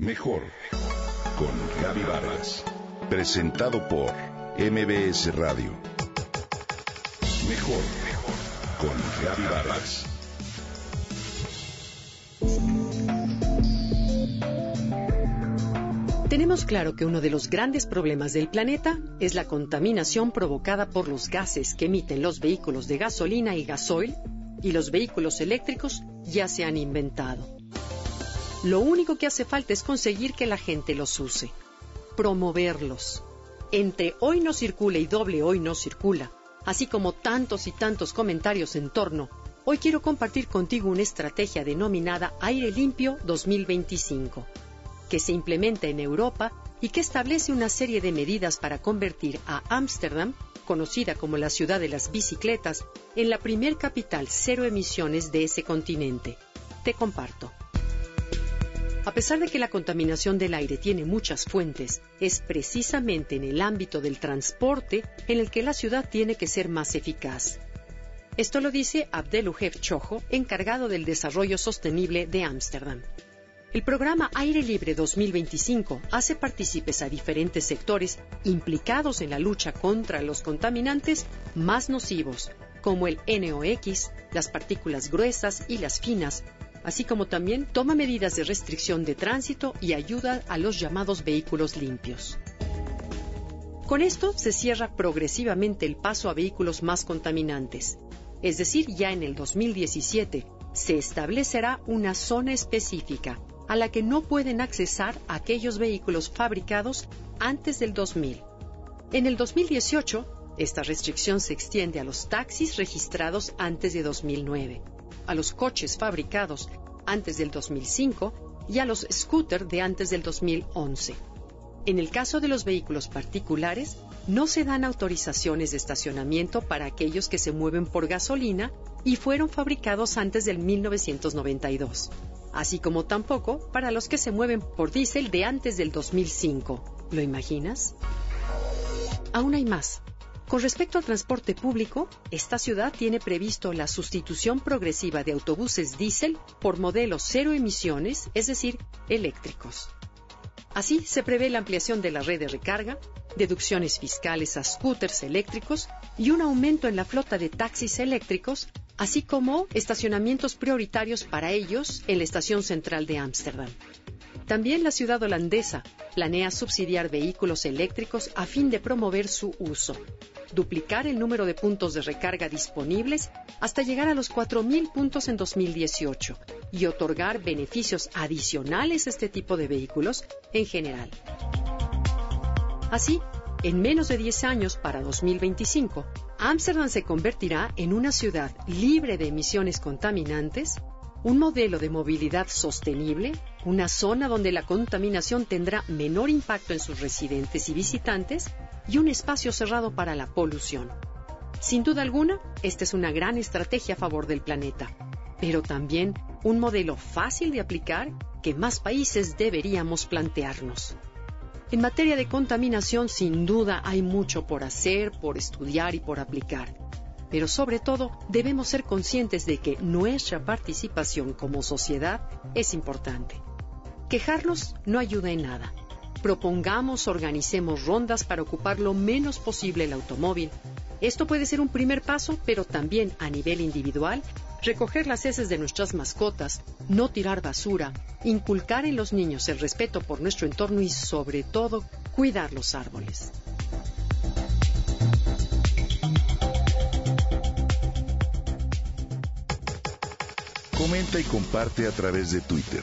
Mejor con Gaby Vargas. Presentado por MBS Radio. Mejor con Gaby Vargas. Tenemos claro que uno de los grandes problemas del planeta es la contaminación provocada por los gases que emiten los vehículos de gasolina y gasoil y los vehículos eléctricos ya se han inventado. Lo único que hace falta es conseguir que la gente los use, promoverlos. Entre hoy no circula y doble hoy no circula, así como tantos y tantos comentarios en torno, hoy quiero compartir contigo una estrategia denominada Aire Limpio 2025, que se implementa en Europa y que establece una serie de medidas para convertir a Ámsterdam, conocida como la ciudad de las bicicletas, en la primer capital cero emisiones de ese continente. Te comparto. A pesar de que la contaminación del aire tiene muchas fuentes, es precisamente en el ámbito del transporte en el que la ciudad tiene que ser más eficaz. Esto lo dice Abdelujev Chojo, encargado del desarrollo sostenible de Ámsterdam. El programa Aire Libre 2025 hace partícipes a diferentes sectores implicados en la lucha contra los contaminantes más nocivos, como el NOx, las partículas gruesas y las finas, así como también toma medidas de restricción de tránsito y ayuda a los llamados vehículos limpios. Con esto se cierra progresivamente el paso a vehículos más contaminantes, es decir, ya en el 2017 se establecerá una zona específica a la que no pueden accesar aquellos vehículos fabricados antes del 2000. En el 2018, esta restricción se extiende a los taxis registrados antes de 2009 a los coches fabricados antes del 2005 y a los scooters de antes del 2011. En el caso de los vehículos particulares, no se dan autorizaciones de estacionamiento para aquellos que se mueven por gasolina y fueron fabricados antes del 1992, así como tampoco para los que se mueven por diésel de antes del 2005. ¿Lo imaginas? Aún hay más. Con respecto al transporte público, esta ciudad tiene previsto la sustitución progresiva de autobuses diésel por modelos cero emisiones, es decir, eléctricos. Así, se prevé la ampliación de la red de recarga, deducciones fiscales a scooters eléctricos y un aumento en la flota de taxis eléctricos, así como estacionamientos prioritarios para ellos en la estación central de Ámsterdam. También la ciudad holandesa planea subsidiar vehículos eléctricos a fin de promover su uso, duplicar el número de puntos de recarga disponibles hasta llegar a los 4.000 puntos en 2018 y otorgar beneficios adicionales a este tipo de vehículos en general. Así, en menos de 10 años, para 2025, Ámsterdam se convertirá en una ciudad libre de emisiones contaminantes un modelo de movilidad sostenible, una zona donde la contaminación tendrá menor impacto en sus residentes y visitantes y un espacio cerrado para la polución. Sin duda alguna, esta es una gran estrategia a favor del planeta, pero también un modelo fácil de aplicar que más países deberíamos plantearnos. En materia de contaminación, sin duda hay mucho por hacer, por estudiar y por aplicar pero sobre todo debemos ser conscientes de que nuestra participación como sociedad es importante. Quejarnos no ayuda en nada. Propongamos, organicemos rondas para ocupar lo menos posible el automóvil. Esto puede ser un primer paso, pero también a nivel individual, recoger las heces de nuestras mascotas, no tirar basura, inculcar en los niños el respeto por nuestro entorno y sobre todo cuidar los árboles. Comenta y comparte a través de Twitter.